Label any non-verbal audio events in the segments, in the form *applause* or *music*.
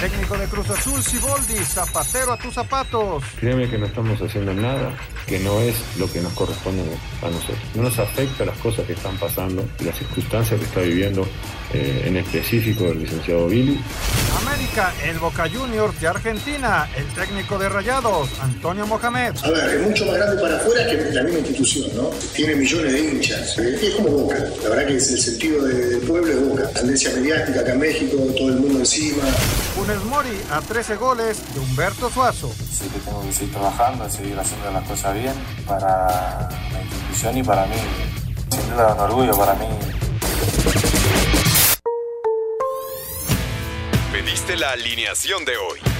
Técnico de Cruz Azul, Siboldi, zapatero a tus zapatos. Créeme que no estamos haciendo nada que no es lo que nos corresponde a nosotros. No nos afecta las cosas que están pasando, las circunstancias que está viviendo eh, en específico el licenciado Billy. América, el Boca Juniors de Argentina, el técnico de Rayados, Antonio Mohamed. A ver, es mucho más grande para afuera que la misma institución, ¿no? Tiene millones de hinchas. Es como Boca. La verdad que es el sentido del pueblo de Boca. Tendencia mediática acá en México, todo el mundo encima. Funes Mori a 13 goles de Humberto Suazo. Sí que tengo que seguir trabajando, seguir haciendo las cosas bien para la institución y para mí. Sin duda un orgullo para mí Pediste la alineación de hoy.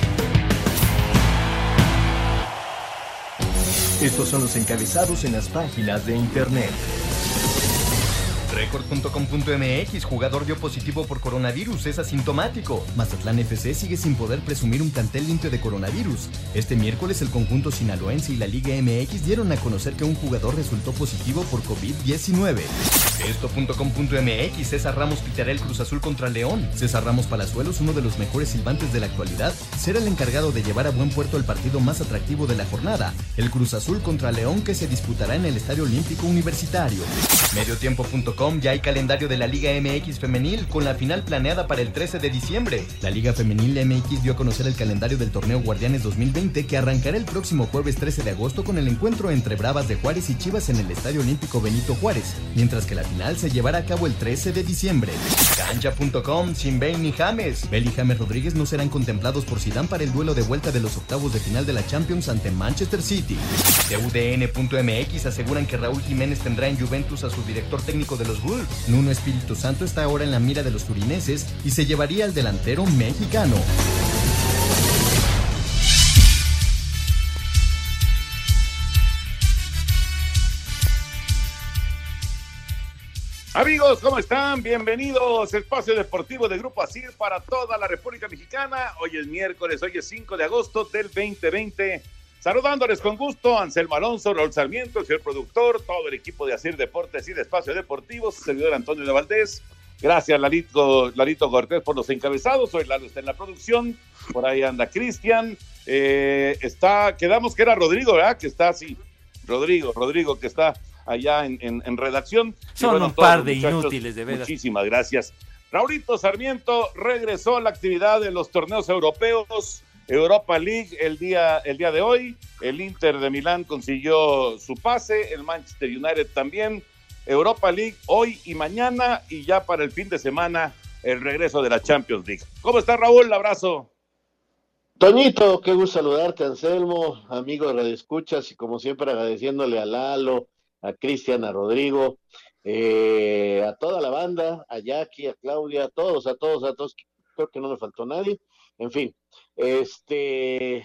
Estos son los encabezados en las páginas de internet. Record.com.mx, jugador dio positivo por coronavirus, es asintomático. Mazatlán FC sigue sin poder presumir un plantel limpio de coronavirus. Este miércoles el conjunto sinaloense y la Liga MX dieron a conocer que un jugador resultó positivo por COVID-19. Esto.com.mx, César Ramos pitará el Cruz Azul contra León. César Ramos Palazuelos, uno de los mejores silbantes de la actualidad, será el encargado de llevar a buen puerto el partido más atractivo de la jornada, el Cruz Azul contra León que se disputará en el Estadio Olímpico Universitario. Mediotiempo.com ya hay calendario de la Liga MX femenil con la final planeada para el 13 de diciembre. La Liga Femenil MX dio a conocer el calendario del torneo Guardianes 2020 que arrancará el próximo jueves 13 de agosto con el encuentro entre Bravas de Juárez y Chivas en el Estadio Olímpico Benito Juárez, mientras que la final se llevará a cabo el 13 de diciembre. Cancha.com, sin Bale ni James. Bale y James Rodríguez no serán contemplados por Zidane para el duelo de vuelta de los octavos de final de la Champions ante Manchester City. UDN.mx aseguran que Raúl Jiménez tendrá en Juventus a su director técnico de los Wolves. Nuno Espíritu Santo está ahora en la mira de los turineses y se llevaría al delantero mexicano. Amigos, ¿cómo están? Bienvenidos. Espacio Deportivo de Grupo ASIR para toda la República Mexicana. Hoy es miércoles, hoy es 5 de agosto del 2020. Saludándoles con gusto, Anselmo Alonso, Raúl Sarmiento, el señor productor, todo el equipo de ASIR Deportes y de Espacio Deportivo, su servidor Antonio de Valdés. Gracias, Lalito, Lalito Cortés, por los encabezados. Hoy Lalo está en la producción. Por ahí anda Cristian. Eh, está, quedamos que era Rodrigo, ¿verdad? Que está así. Rodrigo, Rodrigo, que está allá en, en, redacción. Son un par de inútiles, de verdad. Muchísimas gracias. Raulito Sarmiento regresó a la actividad de los torneos europeos. Europa League el día, el día de hoy. El Inter de Milán consiguió su pase, el Manchester United también. Europa League hoy y mañana y ya para el fin de semana el regreso de la Champions League. ¿Cómo está Raúl? abrazo. Toñito, qué gusto saludarte, Anselmo, amigo de Radio Escuchas y como siempre agradeciéndole a Lalo, a Cristian, a Rodrigo, eh, a toda la banda, a Jackie, a Claudia, a todos, a todos, a todos, creo que no me faltó nadie. En fin, este,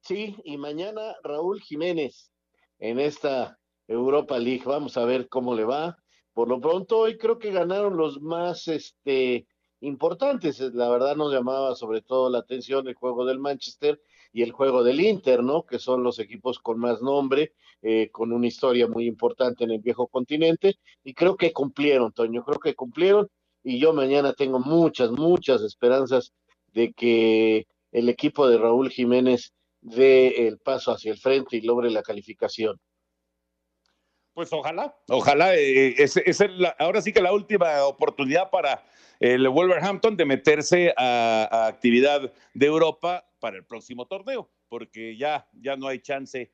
sí, y mañana Raúl Jiménez en esta Europa League, vamos a ver cómo le va. Por lo pronto, hoy creo que ganaron los más, este, importantes. La verdad nos llamaba sobre todo la atención el juego del Manchester y el juego del Inter, ¿no? Que son los equipos con más nombre, eh, con una historia muy importante en el viejo continente. Y creo que cumplieron, Toño, creo que cumplieron. Y yo mañana tengo muchas, muchas esperanzas de que el equipo de Raúl Jiménez dé el paso hacia el frente y logre la calificación. Pues ojalá, ojalá, eh, es, es ahora sí que la última oportunidad para el Wolverhampton de meterse a, actividad de Europa para el próximo torneo, porque ya, ya no hay chance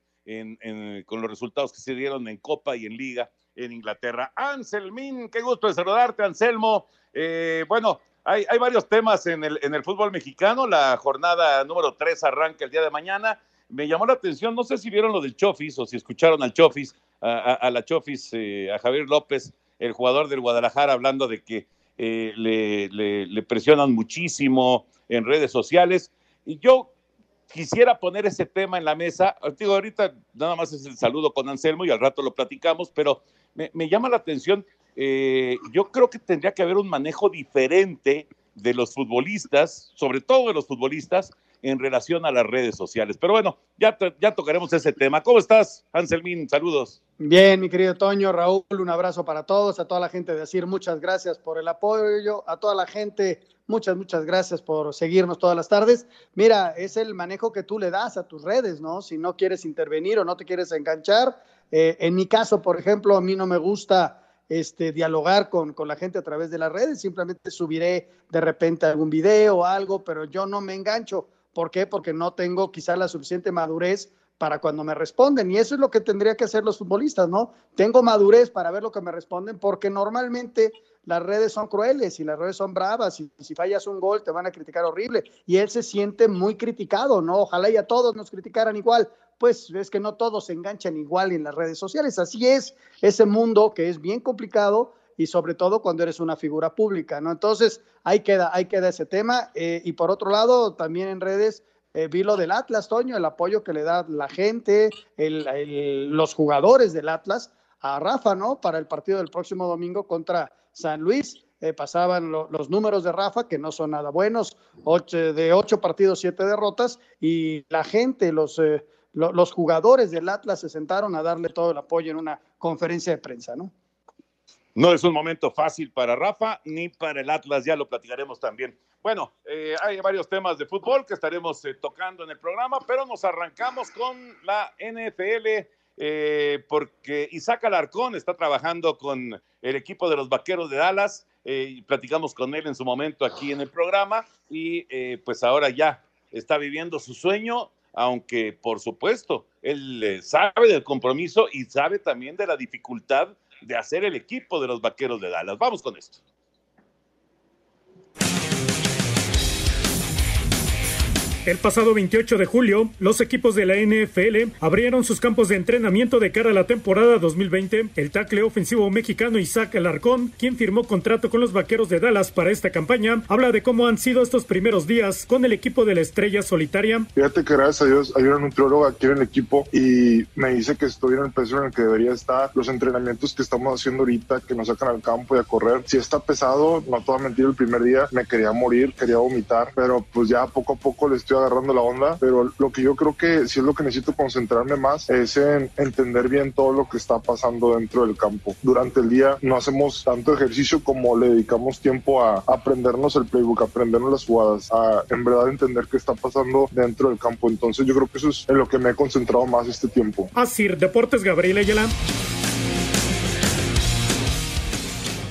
con los resultados que se dieron en Copa y en Liga en Inglaterra. Anselmín, qué gusto de saludarte, Anselmo. Eh, bueno, hay, hay, varios temas en el, en el fútbol mexicano. La jornada número 3 arranca el día de mañana. Me llamó la atención, no sé si vieron lo del Chofis o si escucharon al Chofis, a, la Chofis, eh, a Javier López, el jugador del Guadalajara, hablando de que eh, le, le, presionan muchísimo en redes sociales. Y yo quisiera poner ese tema en la mesa. Digo, ahorita nada más es el saludo con Anselmo y al rato lo platicamos, pero me, llama la atención. Eh, yo creo que tendría que haber un manejo diferente de los futbolistas, sobre todo de los futbolistas, en relación a las redes sociales. Pero bueno, ya, ya tocaremos ese tema. ¿Cómo estás, Anselmín? Saludos. Bien, mi querido Toño, Raúl, un abrazo para todos, a toda la gente de decir muchas gracias por el apoyo, a toda la gente, muchas, muchas gracias por seguirnos todas las tardes. Mira, es el manejo que tú le das a tus redes, ¿no? Si no quieres intervenir o no te quieres enganchar. Eh, en mi caso, por ejemplo, a mí no me gusta este, dialogar con, con, la gente a través de las redes, simplemente subiré de repente algún video o algo, pero yo no me engancho. ¿Por qué? Porque no tengo quizá la suficiente madurez para cuando me responden. Y eso es lo que tendría que hacer los futbolistas, ¿no? Tengo madurez para ver lo que me responden, porque normalmente las redes son crueles y las redes son bravas. Y si fallas un gol, te van a criticar horrible. Y él se siente muy criticado, ¿no? Ojalá y a todos nos criticaran igual. Pues es que no todos se enganchan igual en las redes sociales. Así es ese mundo que es bien complicado y sobre todo cuando eres una figura pública, ¿no? Entonces, ahí queda, ahí queda ese tema. Eh, y por otro lado, también en redes eh, vi lo del Atlas, Toño, el apoyo que le da la gente, los jugadores del Atlas a Rafa, ¿no? Para el partido del próximo domingo contra San Luis. Eh, pasaban los números de Rafa, que no son nada buenos, de ocho partidos, siete derrotas, y la gente, los, los jugadores del Atlas se sentaron a darle todo el apoyo en una conferencia de prensa, ¿no? No es un momento fácil para Rafa ni para el Atlas, ya lo platicaremos también. Bueno, eh, hay varios temas de fútbol que estaremos eh, tocando en el programa, pero nos arrancamos con la NFL eh, porque Isaac Alarcón está trabajando con el equipo de los Vaqueros de Dallas. platicamos con él en su momento aquí en el programa y pues ahora ya está viviendo su sueño, aunque por supuesto él sabe del compromiso y sabe también de la dificultad de hacer el equipo de los Vaqueros de Dallas. Vamos con esto. El pasado 28 de julio, los equipos de la NFL abrieron sus campos de entrenamiento de cara a la temporada 2020. El tackle ofensivo mexicano Isaac Alarcón, quien firmó contrato con los Vaqueros de Dallas para esta campaña, habla de cómo han sido estos primeros días con el equipo de la Estrella Solitaria. Fíjate que gracias a Dios hay una nutrióloga aquí en el equipo y me dice que estoy en el peso en el que debería estar. Los entrenamientos que estamos haciendo ahorita, que nos sacan al campo y a correr, si está pesado, no te voy a mentir, el primer día me quería morir, quería vomitar, pero pues ya poco a poco le estoy agarrando la onda, pero lo que yo creo que sí es lo que necesito concentrarme más es en entender bien todo lo que está pasando dentro del campo. Durante el día no hacemos tanto ejercicio como le dedicamos tiempo a aprendernos el playbook, a aprendernos las jugadas, a en verdad entender qué está pasando dentro del campo. Entonces yo creo que eso es en lo que me he concentrado más este tiempo. Así, Deportes Gabriel Ayala.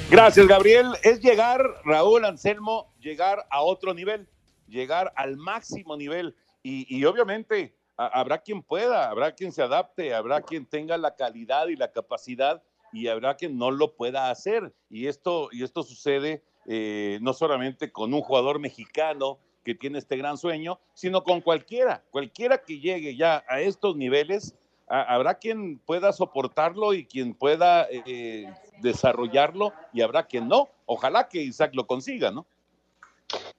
Gracias, Gabriel. Es llegar, Raúl Anselmo, llegar a otro nivel llegar al máximo nivel. Y, obviamente habrá quien pueda, habrá quien se adapte, habrá quien tenga la calidad y la capacidad y habrá quien no lo pueda hacer. Y esto, y esto sucede eh, no solamente con un jugador mexicano que tiene este gran sueño, sino con cualquiera, cualquiera que llegue ya a estos niveles, habrá quien pueda soportarlo y quien pueda eh, desarrollarlo y habrá quien no. Ojalá que Isaac lo consiga, ¿no?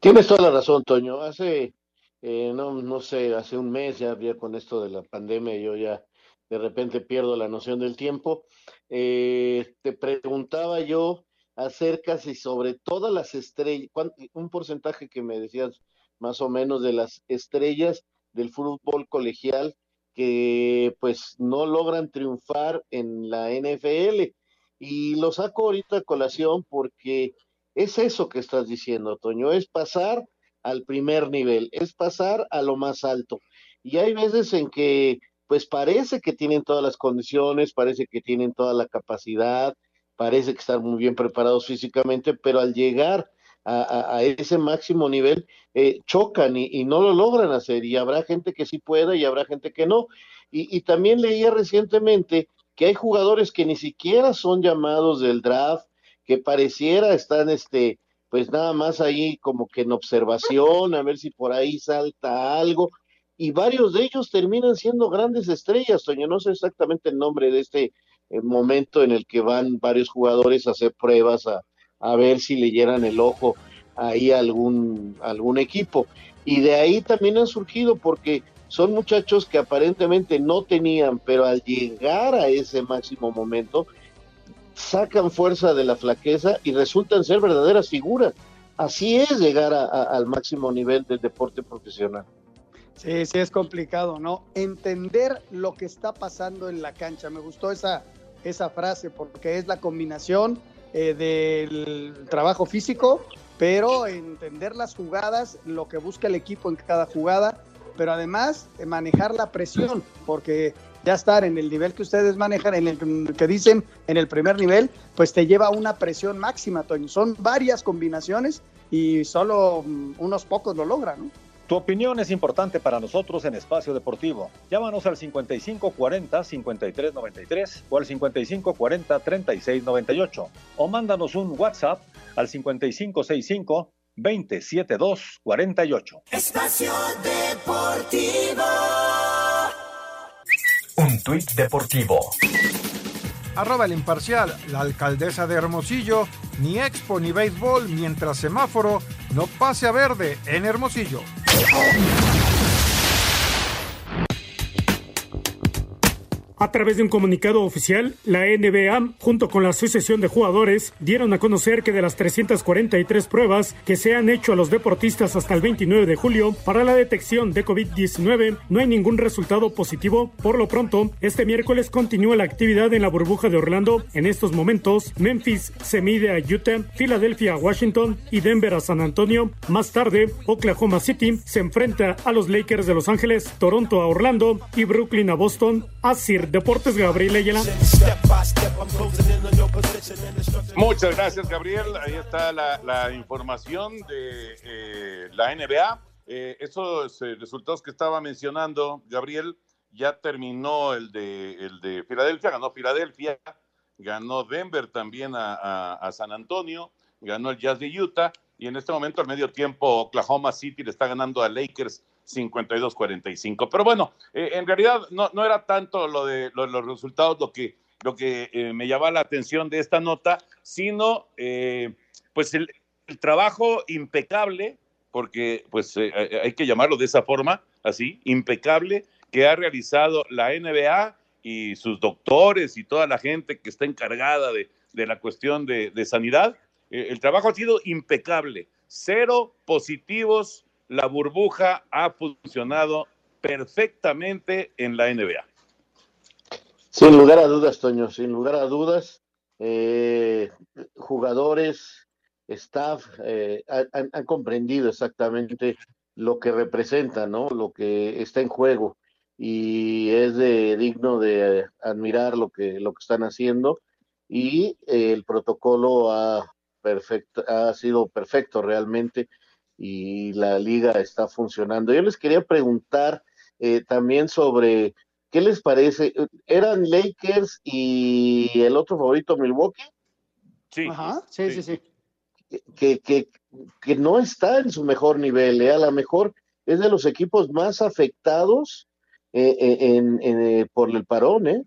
Tienes toda la razón, Toño. Hace, eh, no, no sé, hace un mes ya había con esto de la pandemia, yo ya de repente pierdo la noción del tiempo. Eh, te preguntaba yo acerca si sobre todas las estrellas, un porcentaje que me decías más o menos de las estrellas del fútbol colegial que pues no logran triunfar en la NFL. Y lo saco ahorita a colación porque es eso que estás diciendo, Toño, es pasar al primer nivel, es pasar a lo más alto. Y hay veces en que, pues parece que tienen todas las condiciones, parece que tienen toda la capacidad, parece que están muy bien preparados físicamente, pero al llegar a, ese máximo nivel, eh, chocan y, no lo logran hacer. Y habrá gente que sí pueda y habrá gente que no. Y, y también leía recientemente que hay jugadores que ni siquiera son llamados del draft, que pareciera están este pues nada más ahí como que en observación, a ver si por ahí salta algo, y varios de ellos terminan siendo grandes estrellas, Toño, no sé exactamente el nombre de este eh, momento en el que van varios jugadores a hacer pruebas, a, a ver si le el ojo ahí a algún, algún equipo. Y de ahí también han surgido porque son muchachos que aparentemente no tenían, pero al llegar a ese máximo momento, sacan fuerza de la flaqueza y resultan ser verdaderas figuras. Así es llegar al máximo nivel del deporte profesional. Sí, sí es complicado, ¿no? Entender lo que está pasando en la cancha. Me gustó esa, esa frase porque es la combinación eh, del trabajo físico, pero entender las jugadas, lo que busca el equipo en cada jugada, pero además manejar la presión, porque ya estar en el nivel que ustedes manejan, en el que dicen en el primer nivel, pues te lleva a una presión máxima, Toño. Son varias combinaciones y solo mm, unos pocos lo logran, ¿no? Tu opinión es importante para nosotros en Espacio Deportivo. Llámanos al 5540-5393 o al 5540-3698 o mándanos un WhatsApp al 5565-27248. Espacio Deportivo. Un tuit deportivo. Arroba el imparcial, la alcaldesa de Hermosillo, ni expo ni béisbol mientras semáforo no pase a verde en Hermosillo. A través de un comunicado oficial, la NBA, junto con la Asociación de Jugadores, dieron a conocer que de las 343 pruebas que se han hecho a los deportistas hasta el 29 de julio para la detección de COVID-19, no hay ningún resultado positivo. Por lo pronto, este miércoles continúa la actividad en la burbuja de Orlando. En estos momentos, Memphis se mide a Utah, Filadelfia a Washington y Denver a San Antonio. Más tarde, Oklahoma City se enfrenta a los Lakers de Los Ángeles, Toronto a Orlando y Brooklyn a Boston. Así Deportes, Gabriel Ayala. Muchas gracias, Gabriel. Ahí está la, información de eh, la NBA. Eh, esos eh, resultados que estaba mencionando, Gabriel, ya terminó el de, el de Filadelfia, ganó Filadelfia, ganó Denver también a, a San Antonio, ganó el Jazz de Utah y en este momento al medio tiempo Oklahoma City le está ganando a Lakers 52-45. Pero bueno, eh, en realidad no, no, era tanto lo de, los resultados lo que, lo que eh, me llamaba la atención de esta nota, sino eh, pues el, trabajo impecable, porque pues hay que llamarlo de esa forma, así, impecable, que ha realizado la NBA y sus doctores y toda la gente que está encargada de, de la cuestión de, de sanidad. el trabajo ha sido impecable, cero positivos la burbuja ha funcionado perfectamente en la NBA. Sin lugar a dudas, Toño, sin lugar a dudas, eh, jugadores, staff eh, han, comprendido exactamente lo que representa, ¿no? Lo que está en juego y es de, digno de admirar lo que lo que están haciendo y el protocolo ha perfecto, ha sido perfecto realmente y la liga está funcionando. Yo les quería preguntar eh, también sobre qué les parece. ¿Eran Lakers y el otro favorito Milwaukee? Sí, sí, sí, sí. Que, que, que, no está en su mejor nivel, ¿eh? a lo mejor es de los equipos más afectados eh, en, por el parón, ¿eh?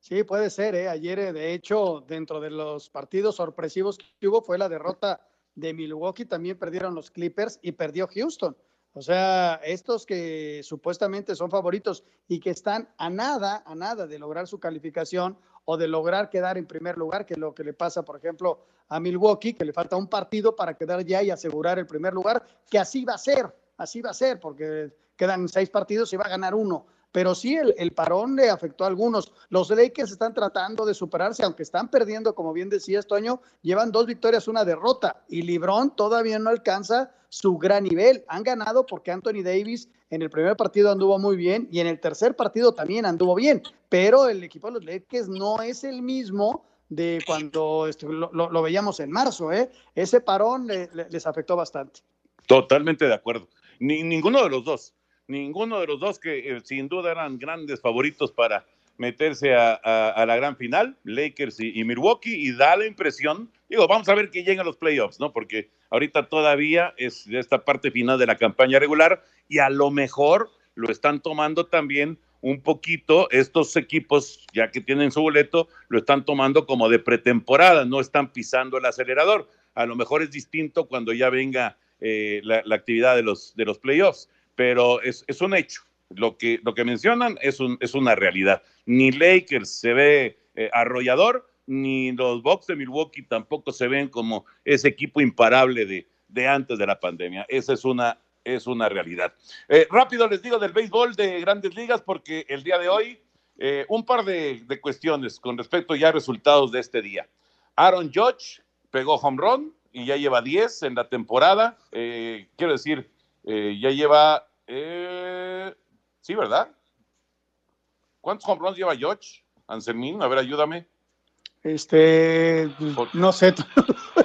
Sí, puede ser, ¿eh? Ayer, de hecho, dentro de los partidos sorpresivos que hubo fue la derrota de Milwaukee también perdieron los Clippers y perdió Houston. O sea, estos que supuestamente son favoritos y que están a nada, a nada de lograr su calificación o de lograr quedar en primer lugar, que es lo que le pasa, por ejemplo, a Milwaukee, que le falta un partido para quedar ya y asegurar el primer lugar, que así va a ser, así va a ser, porque quedan seis partidos y va a ganar uno pero sí el, parón le afectó a algunos. Los Lakers están tratando de superarse, aunque están perdiendo, como bien decía Toño, llevan dos victorias, una derrota, y Librón todavía no alcanza su gran nivel. Han ganado porque Anthony Davis en el primer partido anduvo muy bien y en el tercer partido también anduvo bien, pero el equipo de los Lakers no es el mismo de cuando lo, veíamos en marzo. ¿eh? Ese parón les afectó bastante. Totalmente de acuerdo. Ni, ninguno de los dos, ninguno de los dos que eh, sin duda eran grandes favoritos para meterse a, la gran final, Lakers y, Milwaukee, y da la impresión, digo, vamos a ver que llegan los playoffs, ¿no? Porque ahorita todavía es esta parte final de la campaña regular y a lo mejor lo están tomando también un poquito estos equipos, ya que tienen su boleto, lo están tomando como de pretemporada, no están pisando el acelerador. A lo mejor es distinto cuando ya venga eh, la, actividad de los, de los playoffs, pero es, es un hecho. Lo que, lo que mencionan es, un, es una realidad. Ni Lakers se ve eh, arrollador, ni los Bucks de Milwaukee tampoco se ven como ese equipo imparable de, de antes de la pandemia. Esa es una, es una realidad. Eh, rápido les digo del béisbol de grandes ligas porque el día de hoy un par de, de, cuestiones con respecto ya a resultados de este día. Aaron Judge pegó home run, y ya lleva 10 en la temporada. Eh, quiero decir, eh, ya lleva. Eh, sí, ¿verdad? ¿Cuántos home lleva George? Anselmín, a ver, ayúdame. Este, no sé.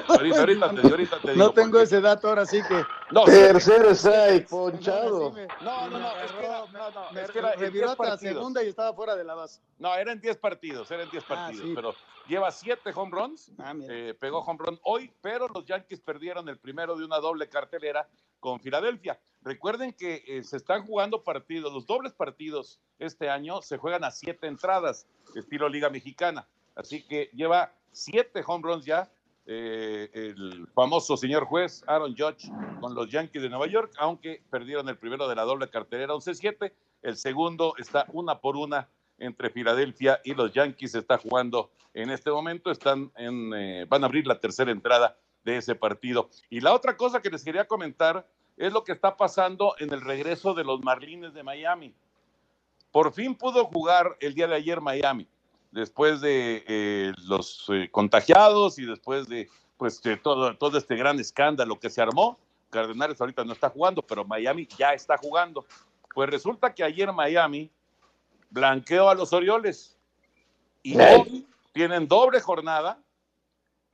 Ahorita, ahorita te, ahorita te digo No tengo ese dato ahora sí que. No, Tercero strike, ponchado. No, no, no, es que, no, no, es que era hasta la segunda y estaba fuera de la base. No, eran 10 partidos, eran 10 ah, partidos, pero lleva 7 home runs, ah, eh, pegó home run hoy, pero los Yankees perdieron el primero de una doble cartelera con Filadelfia. Recuerden que eh, se están jugando partidos, los dobles partidos este año se juegan a 7 entradas, estilo Liga Mexicana. Así que lleva siete home runs ya eh, el famoso señor juez Aaron Judge con los Yankees de Nueva York, aunque perdieron el primero de la doble cartelera 11-7, el segundo está una por una entre Filadelfia y los Yankees, está jugando en este momento, están en, eh, van a abrir la tercera entrada de ese partido. Y la otra cosa que les quería comentar es lo que está pasando en el regreso de los Marlines de Miami. Por fin pudo jugar el día de ayer Miami después de eh, los eh, contagiados y después de pues todo, todo este gran escándalo que se armó. Cardenales ahorita no está jugando, pero Miami ya está jugando. Pues resulta que ayer Miami blanqueó a los Orioles y hoy tienen doble jornada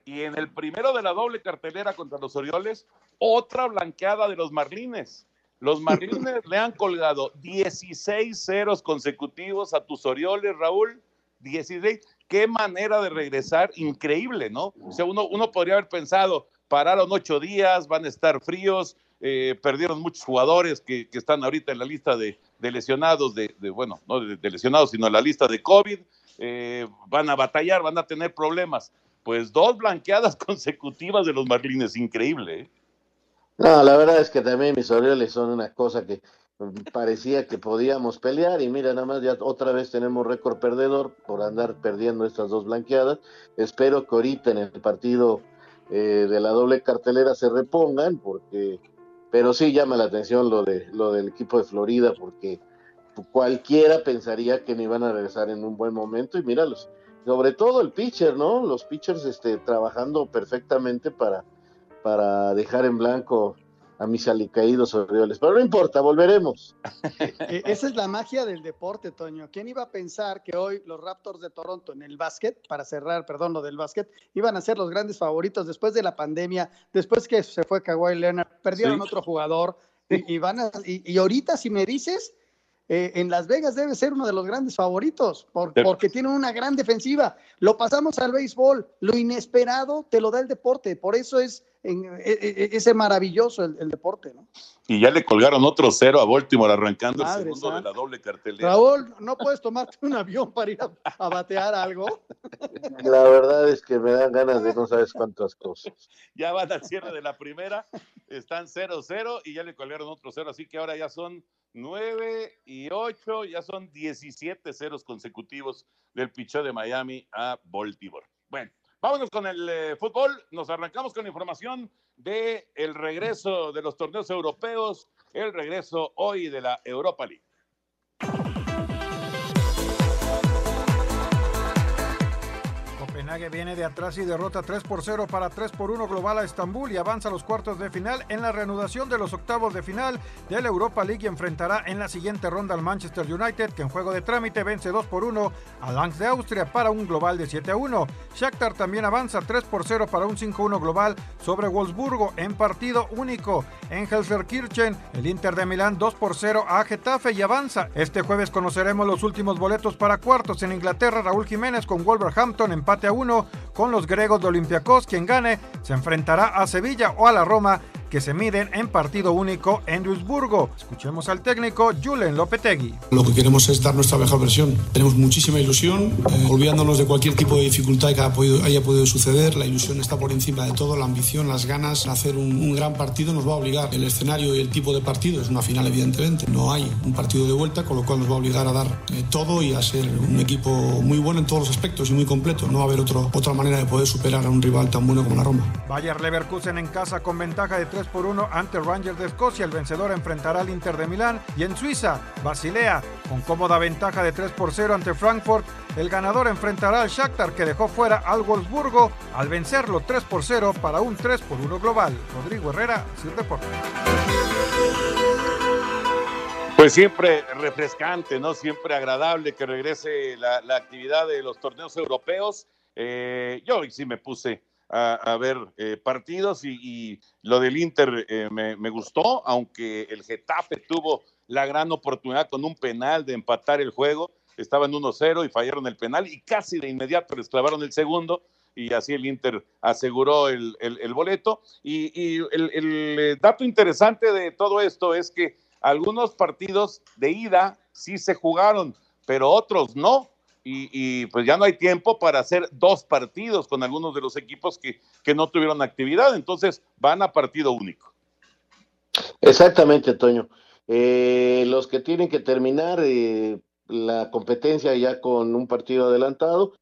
y en el primero de la doble cartelera contra los Orioles, otra blanqueada de los Marlines. Los Marlines *laughs* le han colgado 16 ceros consecutivos a tus Orioles, Raúl, 16. Qué manera de regresar, increíble, ¿no? O sea, uno, uno podría haber pensado, pararon ocho días, van a estar fríos, eh, perdieron muchos jugadores que, están ahorita en la lista de, lesionados, de, bueno, no de, lesionados, sino en la lista de COVID, eh, van a batallar, van a tener problemas. Pues dos blanqueadas *laughs* consecutivas de los Marlines, increíble. ¿eh? No, la verdad es que también mis Orioles son una cosa que parecía que podíamos pelear y mira, nada más ya otra vez tenemos récord perdedor por andar perdiendo estas dos blanqueadas. Espero que ahorita en el partido eh, de la doble cartelera se repongan porque, pero sí llama la atención lo de lo del equipo de Florida porque cualquiera pensaría que no iban a regresar en un buen momento y míralos, sobre todo el pitcher, ¿no? Los pitchers este, trabajando perfectamente para, para dejar en blanco a mis alicaídos Orioles. Pero no importa, volveremos. E-, esa es la magia del deporte, Toño. ¿Quién iba a pensar que hoy los Raptors de Toronto en el básquet, para cerrar, perdón, lo del básquet, iban a ser los grandes favoritos después de la pandemia, después que se fue Kawhi Leonard, perdieron otro jugador y, van a, y, ahorita si me dices, eh, en Las Vegas debe ser uno de los grandes favoritos porque tiene una gran defensiva. Lo pasamos al béisbol, lo inesperado te lo da el deporte, por eso es en, e, e, e, ese maravilloso el, deporte, ¿no? Y ya le colgaron otro cero a Baltimore arrancando el segundo de la doble cartelera. Raúl, ¿no puedes tomarte un avión para ir a, batear algo? La verdad es que me dan ganas de no sabes cuántas cosas. Ya van al cierre de la primera, están 0-0 y ya le colgaron otro cero, así que ahora ya son 9 y 8, ya son 17 ceros consecutivos del pichó de Miami a Baltimore. Bueno, Vámonos con el eh, fútbol. Nos arrancamos con información de el regreso de los torneos europeos, el regreso hoy de la Europa League. Copenhague viene de atrás y derrota 3 por 0 para 3 por 1 global a Estambul y avanza a los cuartos de final en la reanudación de los octavos de final de la Europa League y enfrentará en la siguiente ronda al Manchester United que en juego de trámite vence 2 por 1 a Langs de Austria para un global de 7 a 1. Shakhtar también avanza 3 por 0 para un 5-1 global sobre Wolfsburgo en partido único. En Helserkirchen, el Inter de Milán 2 por 0 a Getafe y avanza. Este jueves conoceremos los últimos boletos para cuartos en Inglaterra. Raúl Jiménez con Wolverhampton empate a 1 con los griegos de Olympiacos. Quien gane se enfrentará a Sevilla o a la Roma que se miden en partido único en Duisburgo. Escuchemos al técnico Julen Lopetegui. Lo que queremos es dar nuestra mejor versión. Tenemos muchísima ilusión, eh, olvidándonos de cualquier tipo de dificultad que haya podido, haya podido, suceder. La ilusión está por encima de todo, la ambición, las ganas de hacer un, un, gran partido nos va a obligar. El escenario y el tipo de partido es una final, evidentemente. No hay un partido de vuelta, con lo cual nos va a obligar a dar eh, todo y a ser un equipo muy bueno en todos los aspectos y muy completo. No va a haber otro, otra manera de poder superar a un rival tan bueno como la Roma. Bayer Leverkusen en casa con ventaja de 3 por 1 ante Rangers de Escocia. El vencedor enfrentará al Inter de Milán. Y en Suiza, Basilea, con cómoda ventaja de 3 por 0 ante Frankfurt. El ganador enfrentará al Shakhtar que dejó fuera al Wolfsburgo al vencerlo 3 por 0 para un 3 por 1 global. Rodrigo Herrera, Sir Deportes. Pues siempre refrescante, ¿no? Siempre agradable que regrese la, la actividad de los torneos europeos. Eh, yo hoy sí me puse a, a ver eh, partidos y, lo del Inter eh, me, gustó, aunque el Getafe tuvo la gran oportunidad con un penal de empatar el juego. Estaban 1-0 y fallaron el penal y casi de inmediato les clavaron el segundo y así el Inter aseguró el, boleto. Y, el, el dato interesante de todo esto es que algunos partidos de ida sí se jugaron, pero otros no. Y, pues ya no hay tiempo para hacer dos partidos con algunos de los equipos que, que no tuvieron actividad, entonces van a partido único. Exactamente, Toño. Eh, los que tienen que terminar eh, la competencia ya con un partido adelantado,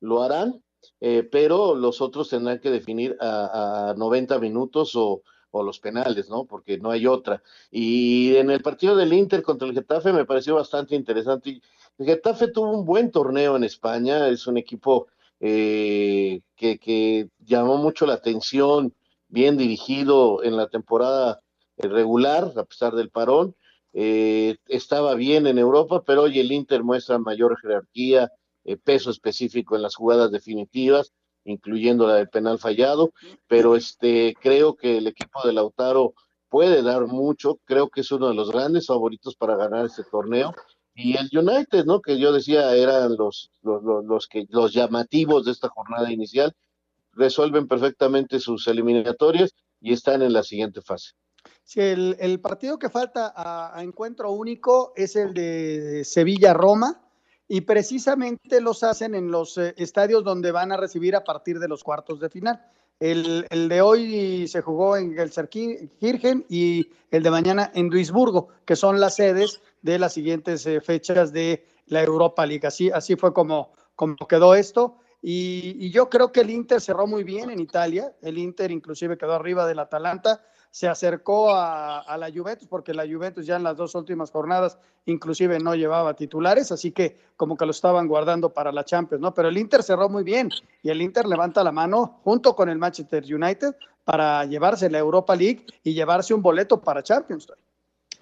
lo harán, eh, pero los otros tendrán que definir a, a 90 minutos o, o los penales, ¿no? Porque no hay otra. Y en el partido del Inter contra el Getafe me pareció bastante interesante. El Getafe tuvo un buen torneo en España, es un equipo eh, que, llamó mucho la atención, bien dirigido en la temporada regular, a pesar del parón. Eh, estaba bien en Europa, pero hoy el Inter muestra mayor jerarquía, eh, peso específico en las jugadas definitivas incluyendo la del penal fallado, pero este creo que el equipo de Lautaro puede dar mucho, creo que es uno de los grandes favoritos para ganar este torneo. Y el United, ¿no? Que yo decía eran los, los, los, los que, los llamativos de esta jornada inicial, resuelven perfectamente sus eliminatorias y están en la siguiente fase. Sí, el, el partido que falta a, a encuentro único es el de Sevilla-Roma y precisamente los hacen en los eh, estadios donde van a recibir a partir de los cuartos de final. El, el de hoy se jugó en Gelsenkirchen y el de mañana en Duisburgo, que son las sedes de las siguientes eh, fechas de la Europa League. Así, así fue como, como quedó esto. Y, yo creo que el Inter cerró muy bien en Italia. El Inter inclusive quedó arriba del Atalanta se acercó a, a, la Juventus, porque la Juventus ya en las dos últimas jornadas inclusive no llevaba titulares, así que como que lo estaban guardando para la Champions, ¿no? Pero el Inter cerró muy bien y el Inter levanta la mano junto con el Manchester United para llevarse la Europa League y llevarse un boleto para Champions.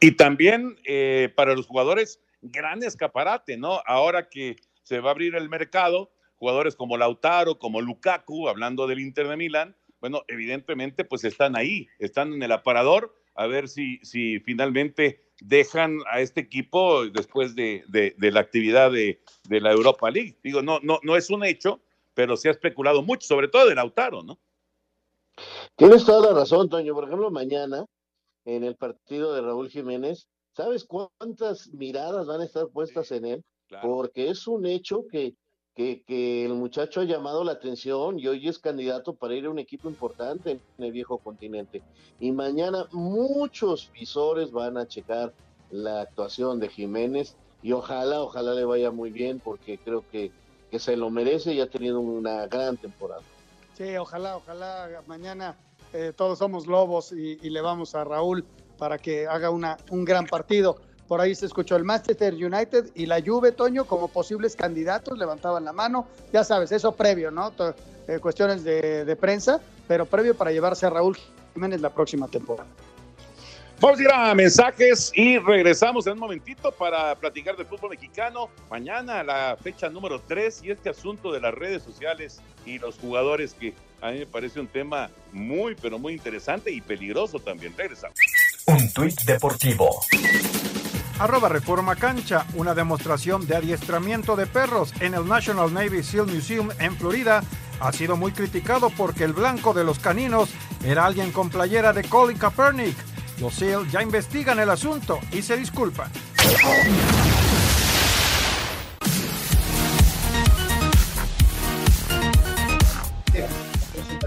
Y también eh, para los jugadores, gran escaparate, ¿no? Ahora que se va a abrir el mercado, jugadores como Lautaro, como Lukaku, hablando del Inter de Milán, bueno, evidentemente pues están ahí, están en el aparador, a ver si, si finalmente dejan a este equipo después de, de, de la actividad de, de, la Europa League. Digo, no, no, no es un hecho, pero se ha especulado mucho, sobre todo de Lautaro, ¿no? Tienes toda la razón, Toño. Por ejemplo, mañana, en el partido de Raúl Jiménez, ¿sabes cuántas miradas van a estar puestas sí, en él? Claro. Porque es un hecho que que, el muchacho ha llamado la atención y hoy es candidato para ir a un equipo importante en el viejo continente. Y mañana muchos visores van a checar la actuación de Jiménez y ojalá, ojalá le vaya muy bien porque creo que, que se lo merece y ha tenido una gran temporada. Sí, ojalá, ojalá mañana eh, todos somos lobos y, y, le vamos a Raúl para que haga una, un gran partido. Por ahí se escuchó el Manchester United y la Juve, Toño, como posibles candidatos, levantaban la mano. Ya sabes, eso previo, ¿no? Eh, cuestiones de, de prensa, pero previo para llevarse a Raúl Jiménez la próxima temporada. Vamos a ir a mensajes y regresamos en un momentito para platicar del fútbol mexicano. Mañana la fecha número 3 y este asunto de las redes sociales y los jugadores que a mí me parece un tema muy, pero muy interesante y peligroso también. Regresamos. Un tuit deportivo. Arroba Reforma Cancha, una demostración de adiestramiento de perros en el National Navy SEAL Museum en Florida, ha sido muy criticado porque el blanco de los caninos era alguien con playera de Colin Kaepernick los SEAL ya investigan el asunto y se disculpan.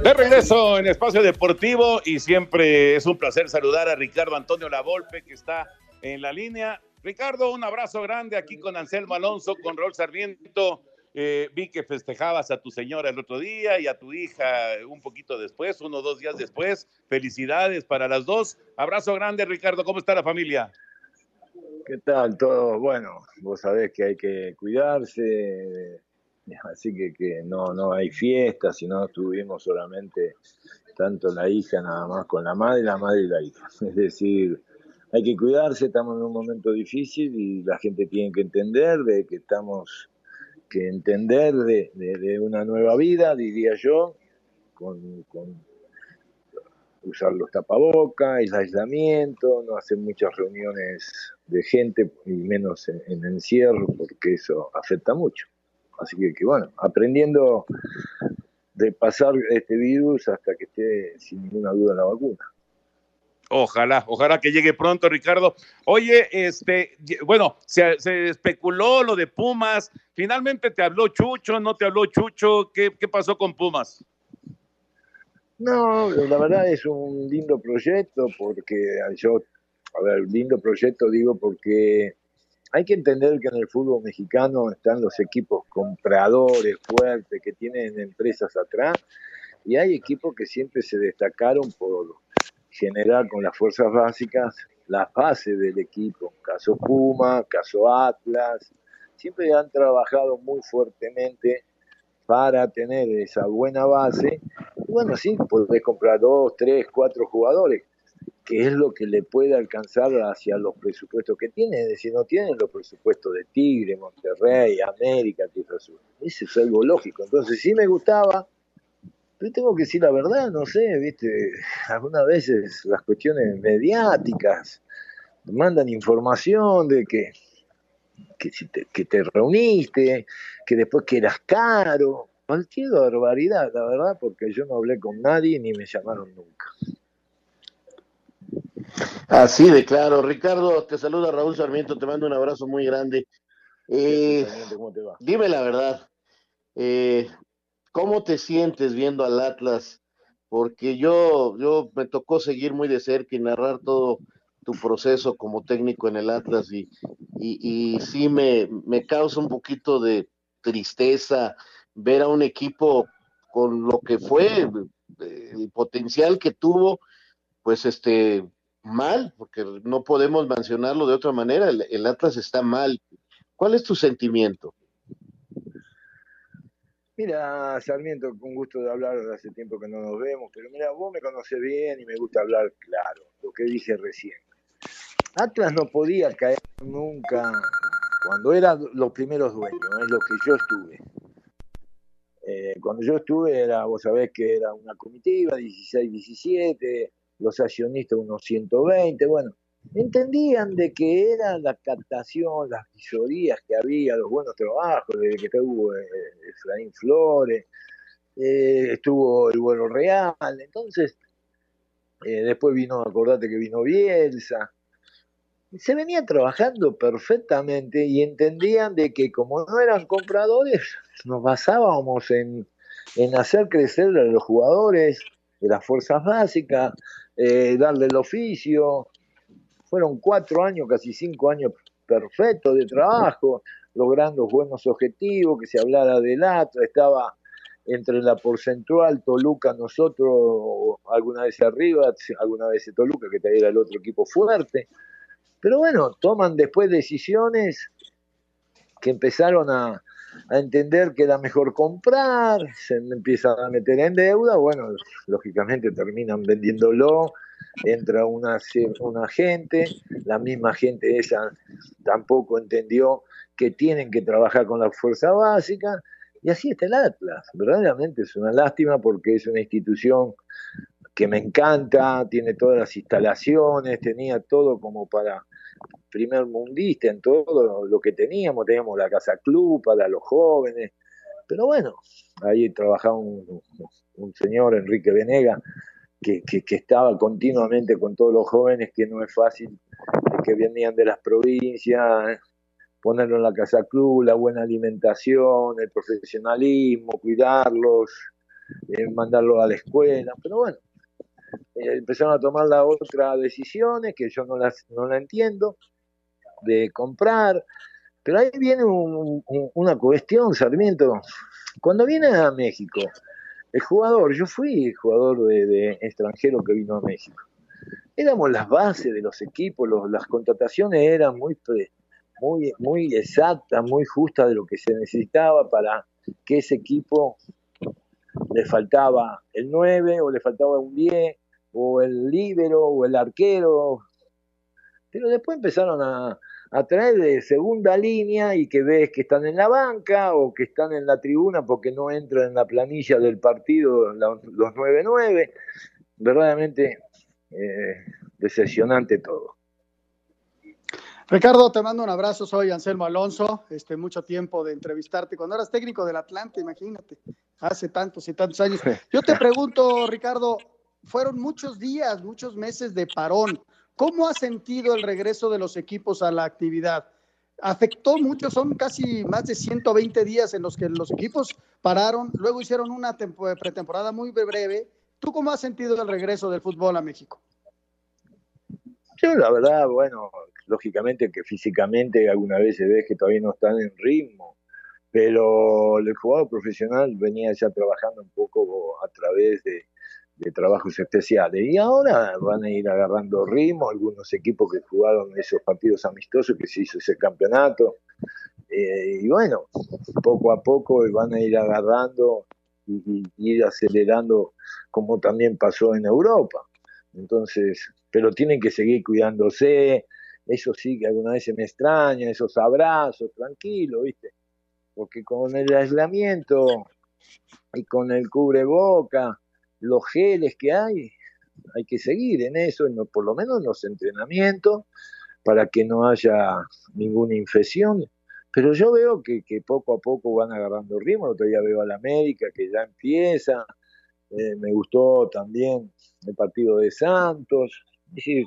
De regreso en Espacio Deportivo y siempre es un placer saludar a Ricardo Antonio Lavolpe que está en la línea. Ricardo, un abrazo grande aquí con Anselmo Alonso, con Rol Sarmiento eh, vi que festejabas a tu señora el otro día y a tu hija un poquito después, uno o dos días después. Felicidades para las dos. Abrazo grande, Ricardo. ¿Cómo está la familia? ¿Qué tal? Todo bueno. Vos sabés que hay que cuidarse, así que, que no, no hay fiestas, sino estuvimos solamente tanto la hija nada más con la madre, la madre y la hija. *laughs* Es decir, hay que cuidarse, estamos en un momento difícil y la gente tiene que entender de que estamos que entender de, una nueva vida, diría yo, con, usar los tapabocas, el aislamiento, no hacer muchas reuniones de gente y menos en, encierro, porque eso afecta mucho. Así que, bueno, aprendiendo de pasar este virus hasta que esté sin ninguna duda la vacuna. Ojalá, ojalá que llegue pronto, Ricardo. Oye, este, bueno, se, especuló lo de Pumas. Finalmente te habló Chucho, no te habló Chucho. ¿Qué, qué pasó con Pumas? No, la verdad es un lindo proyecto porque yo, a ver, lindo proyecto digo porque hay que entender que en el fútbol mexicano están los equipos compradores fuertes que tienen empresas atrás y hay equipos que siempre se destacaron por generar con las fuerzas básicas la base del equipo. Caso Puma, caso Atlas, siempre han trabajado muy fuertemente para tener esa buena base. Y bueno, sí, podés comprar dos, tres, cuatro jugadores, que es lo que le puede alcanzar hacia los presupuestos que tiene. Es decir, no tienen los presupuestos de Tigre, Monterrey, América, Tierra Sur. Eso es algo lógico. Entonces sí me gustaba, yo tengo que decir la verdad, no sé, viste, algunas veces las cuestiones mediáticas mandan información de que, que, si te, que te reuniste, que después que eras caro, cualquier barbaridad, la verdad, porque yo no hablé con nadie ni me llamaron nunca. Así de claro. Ricardo, te saluda Raúl Sarmiento, te mando un abrazo muy grande. Eh, ¿Cómo te va? Dime la verdad. Eh, ¿Cómo te sientes viendo al Atlas? Porque yo, yo me tocó seguir muy de cerca y narrar todo tu proceso como técnico en el Atlas y, y, sí me, me causa un poquito de tristeza ver a un equipo con lo que fue el potencial que tuvo, pues este mal, porque no podemos mencionarlo de otra manera, el Atlas está mal. ¿Cuál es tu sentimiento? Mira, Sarmiento, con gusto de hablar, hace tiempo que no nos vemos, pero mira, vos me conocés bien y me gusta hablar claro, lo que dije recién. Atlas no podía caer nunca cuando eran los primeros dueños, es lo que yo estuve. Eh, cuando yo estuve, era, vos sabés que era una comitiva, 16-17, los accionistas unos 120, bueno, entendían de que era la captación, las visorías que había, los buenos trabajos, desde que estuvo eh, Efraín Flores, eh, estuvo el vuelo real, entonces eh, después vino, acordate que vino Bielsa, se venía trabajando perfectamente y entendían de que como no eran compradores, *laughs* nos basábamos en, en hacer crecer a los jugadores de las fuerzas básicas, darle el oficio, fueron cuatro años, casi cinco años perfectos de trabajo, logrando buenos objetivos, que se hablara del ATRA, estaba entre la porcentual Toluca, nosotros, alguna vez arriba, alguna vez Toluca, que era el otro equipo fuerte. Pero bueno, toman después decisiones que empezaron a, a entender que era mejor comprar, se empiezan a meter en deuda, bueno, lógicamente terminan vendiéndolo, entra una, una gente, la misma gente esa tampoco entendió que tienen que trabajar con la fuerza básica, y así está el Atlas. Verdaderamente es una lástima porque es una institución que me encanta, tiene todas las instalaciones, tenía todo como para primer mundista en todo lo que teníamos, teníamos la casa club para los jóvenes, pero bueno, ahí trabajaba un, señor, Enrique Venega, que, que, estaba continuamente con todos los jóvenes, que no es fácil, que venían de las provincias, ponerlo en la casa club, la buena alimentación, el profesionalismo, cuidarlos, eh, mandarlos a la escuela, pero bueno, eh, empezaron a tomar las otras decisiones que yo no las no la entiendo, de comprar. Pero ahí viene una cuestión, Sarmiento. Cuando viene a México, el jugador, yo fui jugador de, extranjero que vino a México. Éramos las bases de los equipos, las contrataciones eran muy, muy, muy exactas, muy justas de lo que se necesitaba para que ese equipo le faltaba el 9 o le faltaba un 10 o el líbero o el arquero. Pero después empezaron a, a traer de segunda línea y que ves que están en la banca o que están en la tribuna porque no entran en la planilla del partido los 9-9. Verdaderamente eh, decepcionante todo. Ricardo, te mando un abrazo, soy Anselmo Alonso, este, mucho tiempo de entrevistarte, cuando eras técnico del Atlante, imagínate, hace tantos y tantos años. *laughs* Yo te pregunto, Ricardo, fueron muchos días, muchos meses de parón, ¿Cómo ha sentido el regreso de los equipos a la actividad? Afectó mucho, son casi más de 120 días en los que los equipos pararon, luego hicieron una pretemporada muy breve. ¿Tú cómo has sentido el regreso del fútbol a México? Yo la verdad, bueno, lógicamente que físicamente alguna vez se ve que todavía no están en ritmo, pero el jugador profesional venía ya trabajando un poco a través de, de trabajos especiales. Y ahora van a ir agarrando ritmo algunos equipos que jugaron esos partidos amistosos que se hizo ese campeonato. Eh, y bueno, poco a poco van a ir agarrando y, ir acelerando como también pasó en Europa. Entonces, pero tienen que seguir cuidándose. Eso sí que alguna vez se me extraña, esos abrazos, tranquilo, ¿viste? Porque con el aislamiento y con el cubreboca, los geles que hay, hay que seguir en eso, por lo menos en los entrenamientos, para que no haya ninguna infección. Pero yo veo que, poco a poco van agarrando ritmo. El otro día veo a la América que ya empieza. Eh, me gustó también el partido de Santos. Es decir,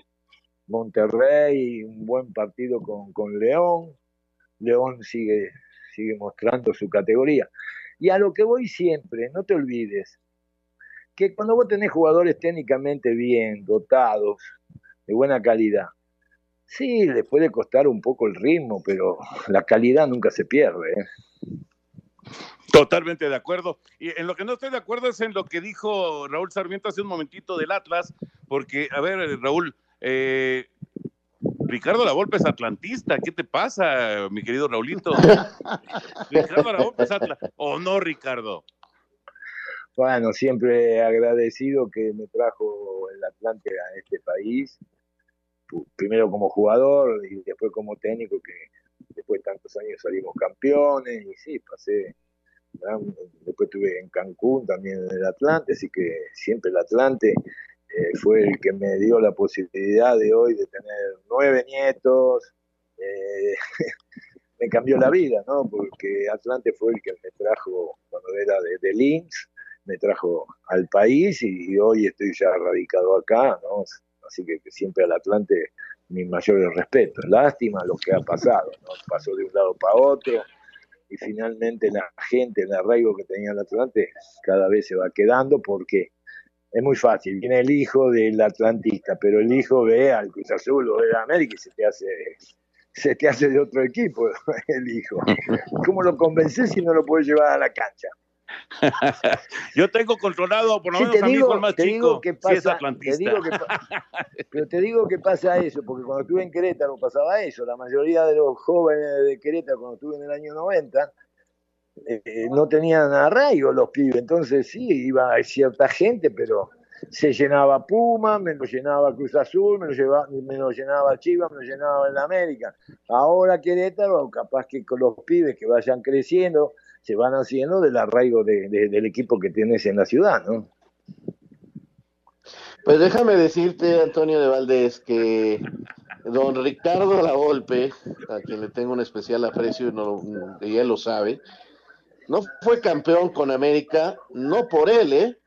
Monterrey, un buen partido con, con León. León sigue, sigue mostrando su categoría. Y a lo que voy siempre, no te olvides, que cuando vos tenés jugadores técnicamente bien, dotados, de buena calidad, sí, les puede costar un poco el ritmo, pero la calidad nunca se pierde. ¿eh? Totalmente de acuerdo. Y en lo que no estoy de acuerdo es en lo que dijo Raúl Sarmiento hace un momentito del Atlas, porque, a ver, Raúl, eh, Ricardo Lavolpe es atlantista, ¿qué te pasa, mi querido Raulito? *laughs* Ricardo Lavolpe es atlantista, ¿o no, Ricardo? Bueno, siempre agradecido que me trajo el Atlante a este país, primero como jugador y después como técnico, que después de tantos años salimos campeones y sí, pasé, después estuve en Cancún también en el Atlante, así que siempre el Atlante eh, fue el que me dio la posibilidad de hoy de tener nueve nietos. Eh, *laughs* me cambió la vida, ¿no? Porque Atlante fue el que me trajo cuando era de, de Lynx, me trajo al país y, hoy estoy ya radicado acá, ¿no? Así que, siempre al Atlante mi mayor respeto. Lástima lo que ha pasado, ¿no? Pasó de un lado para otro y finalmente la gente, el arraigo que tenía el Atlante cada vez se va quedando porque es muy fácil, viene el hijo del atlantista, pero el hijo ve al Cruz Azul o de América y se te hace se te hace de otro equipo *laughs* el hijo. ¿Cómo lo convences si no lo puedes llevar a la cancha? *laughs* Yo tengo controlado, por lo menos a mi hijo el más chico, que pasa, es atlantista. Te digo que *laughs* pero te digo que pasa eso, porque cuando estuve en Querétaro pasaba eso. La mayoría de los jóvenes de Querétaro, cuando estuve en el año 90, eh, no tenían arraigo los pibes. Entonces sí, iba cierta gente, pero se llenaba Puma, me lo llenaba Cruz Azul, me lo, llevaba, me lo llenaba Chivas, me lo llenaba el América. Ahora Querétaro, capaz que con los pibes que vayan creciendo, se van haciendo del arraigo del equipo que tienes en la ciudad, ¿no? Pues déjame decirte, Antonio de Valdés, que don Ricardo Lavolpe, a quien le tengo un especial aprecio y, no, lo sabe, no fue campeón con América, no por él, ¿eh?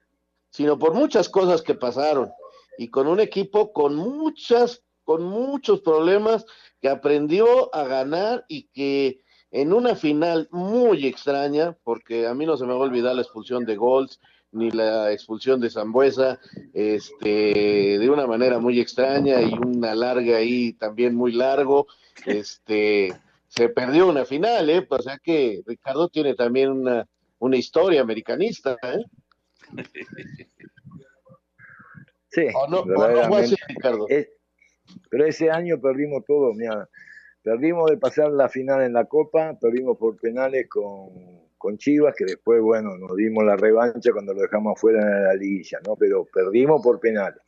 sino por muchas cosas que pasaron y con un equipo con muchas, con muchos problemas que aprendió a ganar y que en una final muy extraña, porque a mí no se me va a olvidar la expulsión de Golds ni la expulsión de Zambuesa, este, de una manera muy extraña y una larga ahí también muy largo, este, se perdió una final, ¿eh? O sea que Ricardo tiene también una, una historia americanista, ¿eh? Sí, pero ese año perdimos todo, mira, perdimos de pasar la final en la Copa, perdimos por penales con, con Chivas, que después, bueno, nos dimos la revancha cuando lo dejamos afuera en la liguilla, ¿no? Pero perdimos por penales.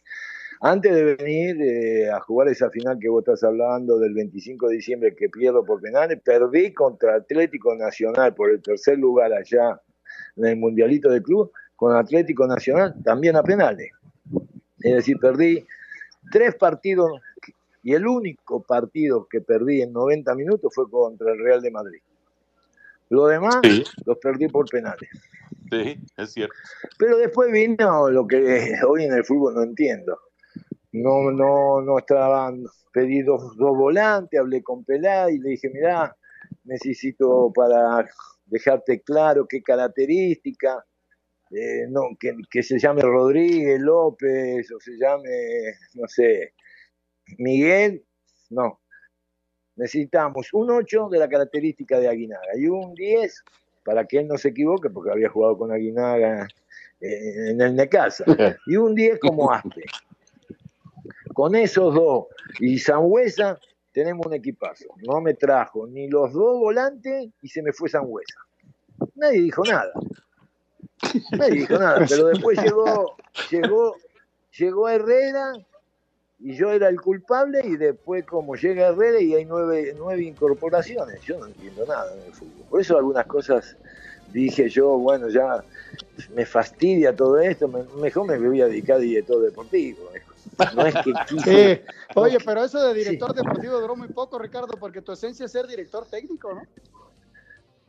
Antes de venir eh, a jugar esa final que vos estás hablando del 25 de diciembre que pierdo por penales, perdí contra Atlético Nacional por el tercer lugar allá en el Mundialito de Club con Atlético Nacional también a penales. Es decir, perdí tres partidos y el único partido que perdí en 90 minutos fue contra el Real de Madrid. Lo demás los perdí por penales. Sí, es cierto. Pero después vino lo que hoy en el fútbol no entiendo. No, no, no estaban pedidos dos volantes, hablé con Pelá y le dije, mirá, necesito para dejarte claro qué característica, eh, no, que, se llame Rodríguez López o se llame, no sé, Miguel, no. Necesitamos un 8 de la característica de Aguinaga y un 10 para que él no se equivoque, porque había jugado con Aguinaga eh, en el Necasa, *laughs* y un 10 como Aspe. Con esos dos y Sangüesa tenemos un equipazo. No me trajo ni los dos volantes y se me fue Sangüesa. Nadie dijo nada. No dijo nada, pero después llegó, llegó, llegó Herrera y yo era el culpable y después como llega Herrera y hay nueve, nueve incorporaciones, yo no entiendo nada en el fútbol. Por eso algunas cosas dije yo, bueno, ya me fastidia todo esto, mejor me voy a dedicar a director deportivo. No es que *laughs* quise... Oye, pero eso de director deportivo duró muy poco, Ricardo, porque tu esencia es ser director técnico, ¿no?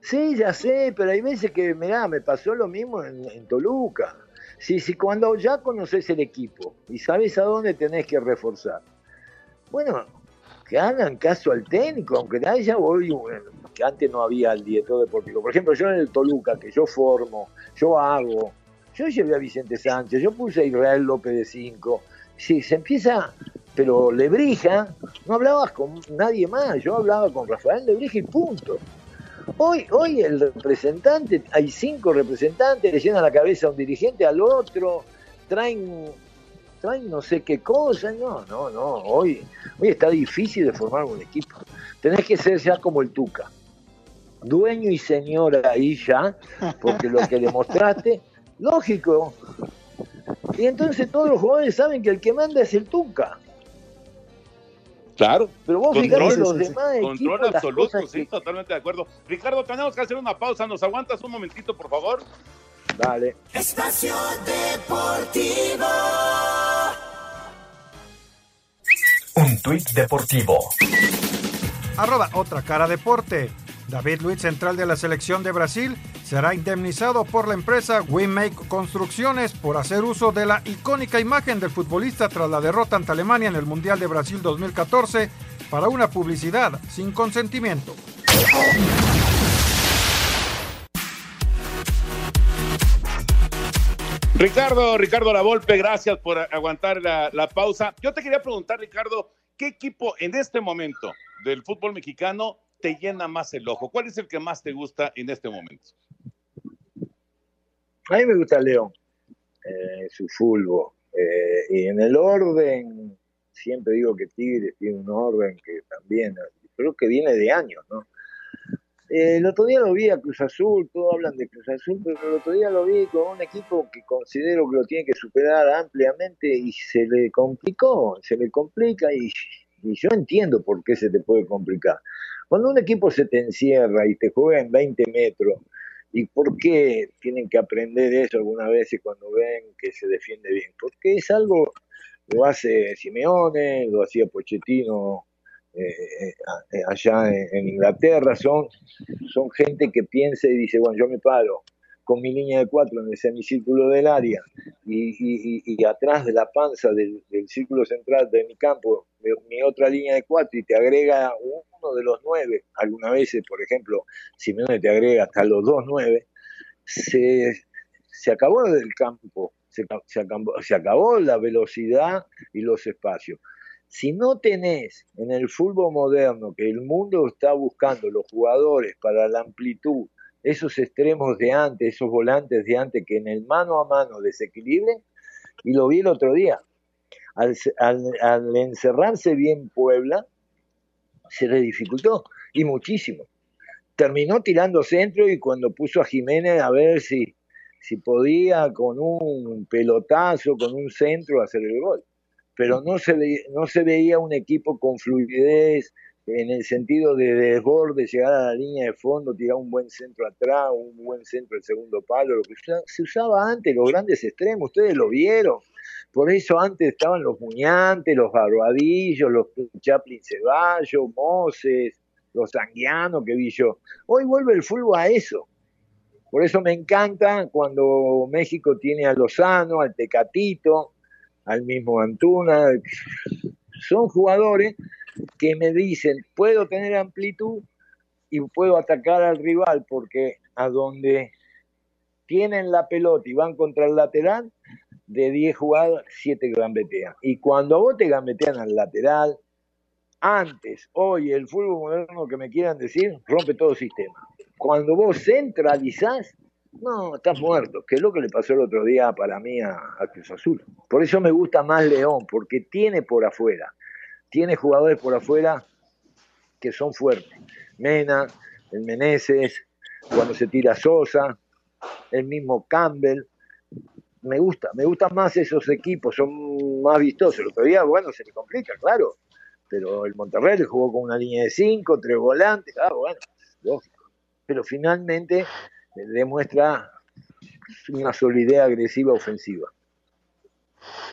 Sí, ya sé, pero hay veces que, mirá, me pasó lo mismo en, Toluca. Si, si cuando ya conoces el equipo y sabes a dónde tenés que reforzar, bueno, que hagan caso al técnico, aunque ya voy, que antes no había el director deportivo. Por ejemplo, yo en el Toluca, que yo formo, yo hago, yo llevé a Vicente Sánchez, yo puse a Israel López de 5. Si se empieza, pero Lebrija, no hablabas con nadie más, yo hablaba con Rafael Lebrija y punto. Hoy, hoy el representante, hay cinco representantes, le llenan la cabeza a un dirigente, al otro, traen, traen no sé qué cosa, no, no, no, hoy, hoy está difícil de formar un equipo. Tenés que ser ya como el Tuca, dueño y señor ahí ya, porque lo que demostraste, lógico. Y entonces todos los jugadores saben que el que manda es el Tuca. Claro. Pero vos fíjate los demás Control absoluto, sí, totalmente de acuerdo. Ricardo, tenemos que hacer una pausa. ¿Nos aguantas un momentito, por favor? Dale. Espacio Deportivo. Un tuit deportivo. Arroba otra cara deporte. David Luiz, central de la selección de Brasil, será indemnizado por la empresa WeMake Construcciones por hacer uso de la icónica imagen del futbolista tras la derrota ante Alemania en el Mundial de Brasil 2014 para una publicidad sin consentimiento. Ricardo, Ricardo Lavolpe, gracias por aguantar la pausa. Yo te quería preguntar, Ricardo, ¿qué equipo en este momento del fútbol mexicano te llena más el ojo? ¿Cuál es el que más te gusta en este momento? A mí me gusta León, eh, su fútbol. Eh, y en el orden, siempre digo que Tigres tiene un orden que también, creo que viene de años, ¿no? Eh, el otro día lo vi a Cruz Azul, todos hablan de Cruz Azul, pero el otro día lo vi con un equipo que considero que lo tiene que superar ampliamente y se le complicó, se le complica y, y yo entiendo por qué se te puede complicar. Cuando un equipo se te encierra y te juega en 20 metros, ¿y por qué tienen que aprender eso algunas veces cuando ven que se defiende bien? Porque es algo, lo hace Simeone, lo hacía Pochettino eh, eh, allá en, Inglaterra, son, son gente que piensa y dice, bueno, yo me paro con mi línea de cuatro en el semicírculo del área y, atrás de la panza del, círculo central de mi campo, mi, otra línea de cuatro y te agrega uno de los nueve, algunas veces, por ejemplo, si no te agrega hasta los dos nueve, se, se acabó el campo, se, se acabó la velocidad y los espacios. Si no tenés en el fútbol moderno que el mundo está buscando los jugadores para la amplitud, esos extremos de antes, esos volantes de antes que en el mano a mano desequilibren, y lo vi el otro día. Al, encerrarse bien Puebla, se le dificultó, y muchísimo. Terminó tirando centro y cuando puso a Jiménez a ver si, si podía con un pelotazo, con un centro hacer el gol pero no se, no se veía un equipo con fluidez en el sentido de desborde, llegar a la línea de fondo, tirar un buen centro atrás, un buen centro al segundo palo, lo que se usaba antes, los grandes extremos, ustedes lo vieron. Por eso antes estaban los Muñantes, los Barbadillos, los Chaplin Ceballos, Moses, los Sanguianos que vi yo. Hoy vuelve el fútbol a eso. Por eso me encanta cuando México tiene a Lozano, al Tecatito, al mismo Antuna. Son jugadores que me dicen, puedo tener amplitud y puedo atacar al rival porque a donde tienen la pelota y van contra el lateral, de 10 jugadas, 7 gambetean. Y cuando vos te gambetean al lateral, antes, hoy, el fútbol moderno que me quieran decir, rompe todo sistema. Cuando vos centralizás, no, estás muerto, que es lo que le pasó el otro día para mí a, Cruz Azul. Por eso me gusta más León, porque tiene por afuera, tiene jugadores por afuera que son fuertes. Mena, el Meneses, cuando se tira Sosa, el mismo Campbell. Me gusta, me gustan más esos equipos, son más vistosos. El otro día, bueno, se le complica, claro, pero el Monterrey jugó con una línea de cinco, tres volantes, claro, bueno, lógico. Pero finalmente demuestra una solidez agresiva ofensiva.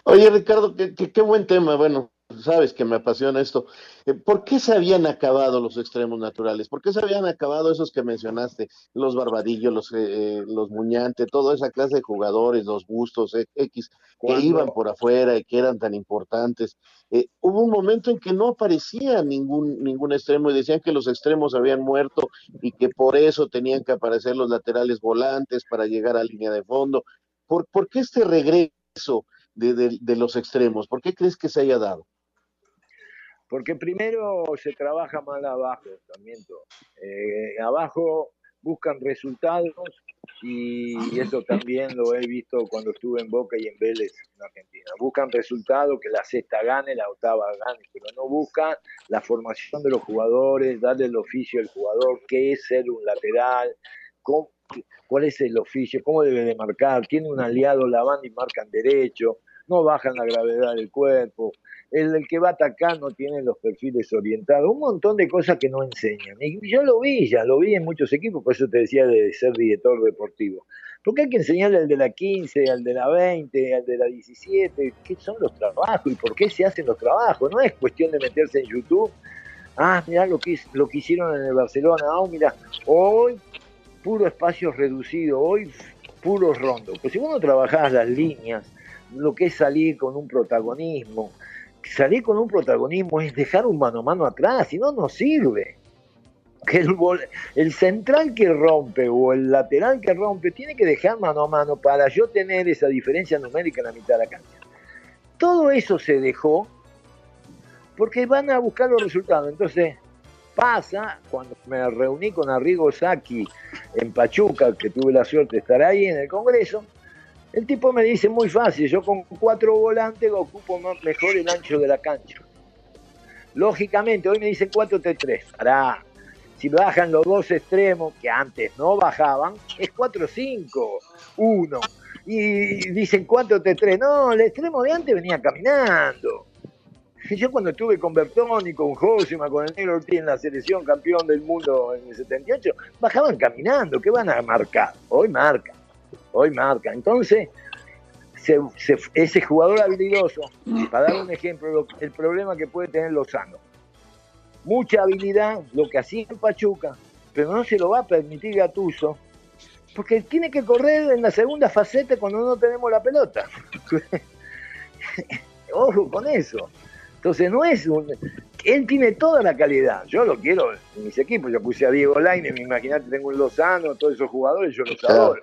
Oye, Ricardo, qué, qué, buen tema. Bueno, sabes que me apasiona esto. Eh, ¿Por qué se habían acabado los extremos naturales? ¿Por qué se habían acabado esos que mencionaste? Los barbadillos, los, eh, los muñantes, toda esa clase de jugadores, los bustos eh, X, que iban por afuera y que eran tan importantes. hubo un momento en que no aparecía ningún, ningún extremo y decían que los extremos habían muerto y que por eso tenían que aparecer los laterales volantes para llegar a línea de fondo. ¿Por, por qué este regreso de, de los extremos? ¿Por qué crees que se haya dado? Porque primero se trabaja mal abajo, también eh, abajo buscan resultados y eso también lo he visto cuando estuve en Boca y en Vélez en Argentina. Buscan resultados, que la sexta gane, la octava gane, pero no buscan la formación de los jugadores, darle el oficio al jugador, qué es ser un lateral, cuál es el oficio, cómo debe de marcar, tiene un aliado, la van y marcan derecho, no bajan la gravedad del cuerpo, el, que va a atacar no tiene los perfiles orientados, un montón de cosas que no enseñan. Y yo lo vi, ya lo vi en muchos equipos, por eso te decía de ser director deportivo. Porque hay que enseñarle al de la 15, al de la 20, al de la 17, qué son los trabajos y por qué se hacen los trabajos. No es cuestión de meterse en YouTube. Ah, mira lo que, lo que hicieron en el Barcelona. Ah, mira, hoy puro espacio reducido, hoy puro rondo. Pues si vos no trabajás las líneas, lo que es salir con un protagonismo, salir con un protagonismo es dejar un mano a mano atrás, si no, no sirve. Que el, central que rompe o el lateral que rompe tiene que dejar mano a mano para yo tener esa diferencia numérica en la mitad de la cancha. Todo eso se dejó porque van a buscar los resultados. Entonces, pasa cuando me reuní con Arrigo Saki en Pachuca, que tuve la suerte de estar ahí en el Congreso. El tipo me dice muy fácil, yo con cuatro volantes ocupo mejor el ancho de la cancha. Lógicamente, hoy me dicen 4-3-3. Pará, si bajan los dos extremos, que antes no bajaban, es 4-5-1. Y dicen 4-3-3. No, el extremo de antes venía caminando. Yo cuando estuve con Bertoni, con Josima, con el negro Ortiz en la selección campeón del mundo en el 78, bajaban caminando. ¿Qué van a marcar? Hoy marca. Hoy marca. Entonces, ese jugador habilidoso, para dar un ejemplo, el problema que puede tener Lozano. Mucha habilidad, lo que hacía en Pachuca, pero no se lo va a permitir Gatuso, porque tiene que correr en la segunda faceta cuando no tenemos la pelota. *laughs* Ojo con eso. Entonces no es un... Él tiene toda la calidad. Yo lo quiero en mis equipos. Yo puse a Diego Laine, imagínate, tengo un Lozano, todos esos jugadores, yo los adoro.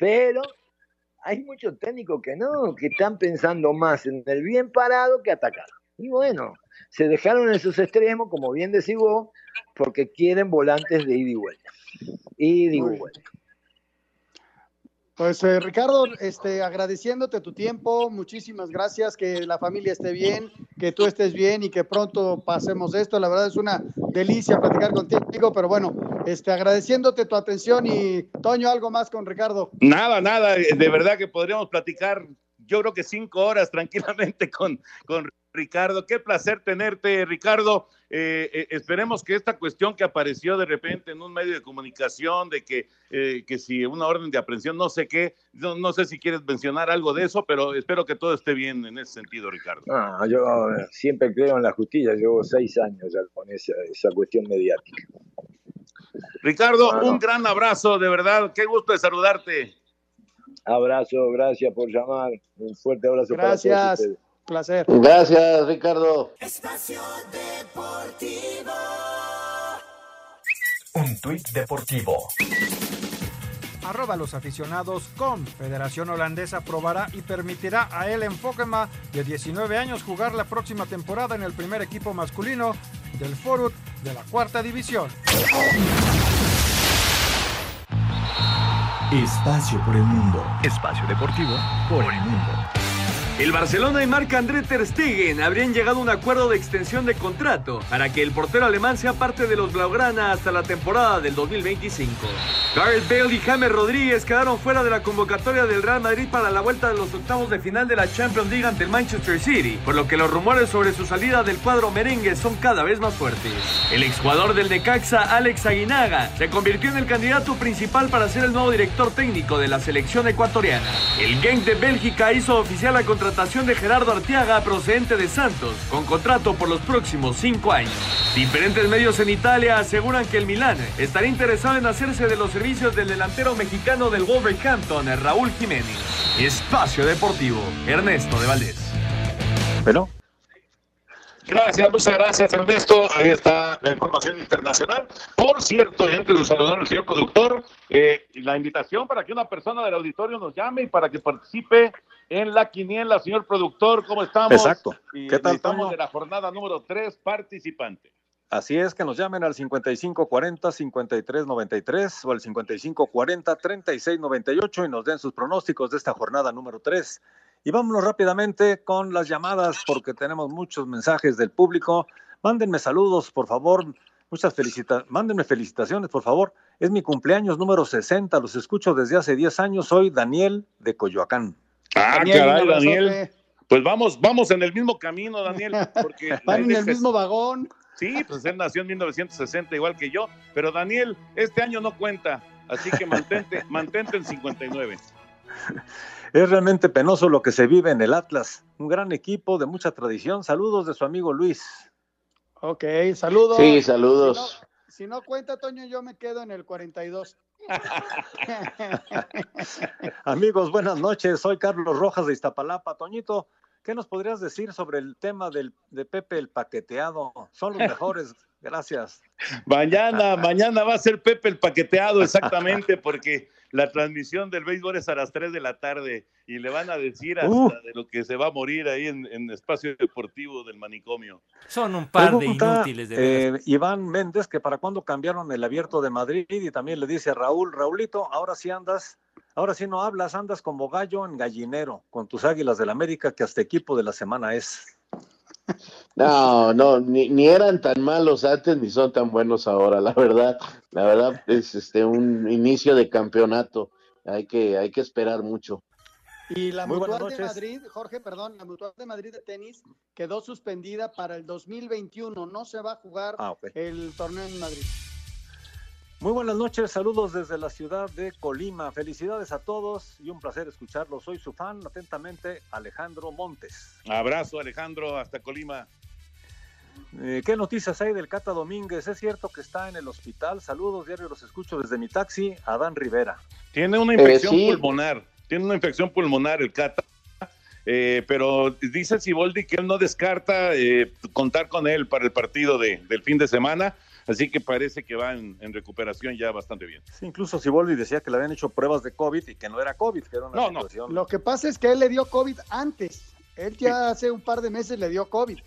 Pero hay muchos técnicos que no, que están pensando más en el bien parado que atacar. Y bueno, se dejaron esos extremos, como bien decís vos, porque quieren volantes de ida y vuelta. Ida y vuelta. Pues eh, Ricardo, este, agradeciéndote tu tiempo, muchísimas gracias, que la familia esté bien, que tú estés bien y que pronto pasemos esto. La verdad es una delicia platicar contigo, pero bueno, este, agradeciéndote tu atención y Toño, algo más con Ricardo. Nada, nada, de verdad que podríamos platicar, yo creo que cinco horas tranquilamente con, con Ricardo. Qué placer tenerte, Ricardo. Eh, eh, esperemos que esta cuestión que apareció de repente en un medio de comunicación de que, eh, que si una orden de aprehensión, no sé qué, no, sé si quieres mencionar algo de eso, pero espero que todo esté bien en ese sentido, Ricardo. yo siempre creo en la justicia, llevo seis años ya con esa, esa cuestión mediática. Ricardo, un gran abrazo, de verdad, qué gusto de saludarte. Abrazo, gracias por llamar, un fuerte abrazo gracias. para todos ustedes placer. Gracias, Ricardo. Espacio Deportivo. Un tuit deportivo. Arroba los aficionados con Federación Holandesa aprobará y permitirá a El Enfokema de 19 años jugar la próxima temporada en el primer equipo masculino del Forut de la cuarta división. Espacio por el mundo. Espacio deportivo por el mundo. El Barcelona y Marc André Ter Stegen habrían llegado a un acuerdo de extensión de contrato para que el portero alemán sea parte de los Blaugrana hasta la temporada del 2025. Gareth Bale y James Rodríguez quedaron fuera de la convocatoria del Real Madrid para la vuelta de los octavos de final de la Champions League ante el Manchester City, por lo que los rumores sobre su salida del cuadro merengue son cada vez más fuertes. El exjugador del Necaxa, Alex Aguinaga, se convirtió en el candidato principal para ser el nuevo director técnico de la selección ecuatoriana. El Genk de Bélgica hizo oficial la contratación de Gerardo Arteaga procedente de Santos, con contrato por los próximos cinco años. Diferentes medios en Italia aseguran que el Milán estaría interesado en hacerse de los servicios del delantero mexicano del Wolverhampton, Raúl Jiménez. Espacio Deportivo, Ernesto de Valdés. Bueno. Gracias, muchas gracias Ernesto. Ahí está la información internacional. Por cierto, antes de saludar al señor conductor, eh, la invitación para que una persona del auditorio nos llame y para que participe en la quiniela, señor productor, ¿cómo estamos? Exacto. ¿Qué tal, Estamos de la jornada número 3 participante. Así es, que nos llamen al 5540-5393 o al 5540-3698 y nos den sus pronósticos de esta jornada número 3. Y vámonos rápidamente con las llamadas porque tenemos muchos mensajes del público. Mándenme saludos, por favor. Muchas felicitaciones. Mándenme felicitaciones, por favor. Es mi cumpleaños número 60. Los escucho desde hace 10 años. Soy Daniel de Coyoacán. Ah, caray, Daniel. Pues vamos, vamos en el mismo camino, Daniel. Porque *laughs* Van en el mismo vagón. Sí, pues él nació en 1960 igual que yo, pero Daniel, este año no cuenta, así que mantente, *laughs* mantente en 59. Es realmente penoso lo que se vive en el Atlas, un gran equipo de mucha tradición. Saludos de su amigo Luis. Ok, saludos. Sí, saludos. Si no, cuenta, Toño, yo me quedo en el 42. Amigos, buenas noches. Soy Carlos Rojas de Iztapalapa. Toñito, ¿qué nos podrías decir sobre el tema del, de Pepe el paqueteado? Son los *laughs* mejores Gracias. Mañana, mañana va a ser Pepe el paqueteado, exactamente, porque la transmisión del béisbol es a las 3 de la tarde y le van a decir hasta Uh. de lo que se va a morir ahí en, en espacio deportivo del manicomio. Son un par de inútiles de eh, Iván Méndez, que para cuándo cambiaron el abierto de Madrid y también le dice a Raúl, Raulito, ahora sí andas, ahora sí no hablas, andas como gallo en gallinero con tus águilas del América, que hasta equipo de la semana es. No, no, ni, ni eran tan malos antes ni son tan buenos ahora, la verdad. La verdad es este un inicio de campeonato. Hay que, hay que esperar mucho. Y la Muy Mutual de. Madrid, Jorge, perdón, la Mutual de Madrid de tenis quedó suspendida para el 2021. No se va a jugar Ah, el torneo en Madrid. Muy buenas noches, saludos desde la ciudad de Colima. Felicidades a todos y un placer escucharlos. Soy su fan, atentamente, Alejandro Montes. Abrazo, Alejandro, hasta Colima. Eh, ¿Qué noticias hay del Cata Domínguez? ¿Es cierto que está en el hospital? Saludos, diario los escucho desde mi taxi, Adán Rivera. Tiene una infección Eh, sí. pulmonar, tiene una infección pulmonar el Cata, eh, pero dice Siboldi que él no descarta eh, contar con él para el partido de, del fin de semana, así que parece que va en, en recuperación ya bastante bien. Sí, incluso Siboldi decía que le habían hecho pruebas de COVID y que no era COVID, que era una No, no. situación. Lo que pasa es que él le dio COVID antes. Él ya hace un par de meses le dio COVID.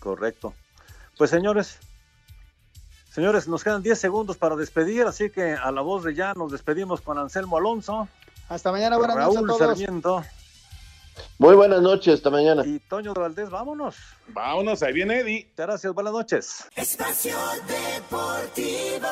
Correcto. Pues señores, señores, nos quedan 10 segundos para despedir, así que a la voz de ya nos despedimos con Anselmo Alonso, Hasta mañana, buenas noches a Raúl todos. Sarmiento Muy buenas noches, hasta mañana. y Toño de Valdés. Vámonos. Vámonos, ahí viene Eddie. Muchas gracias, buenas noches. Espacio Deportivo.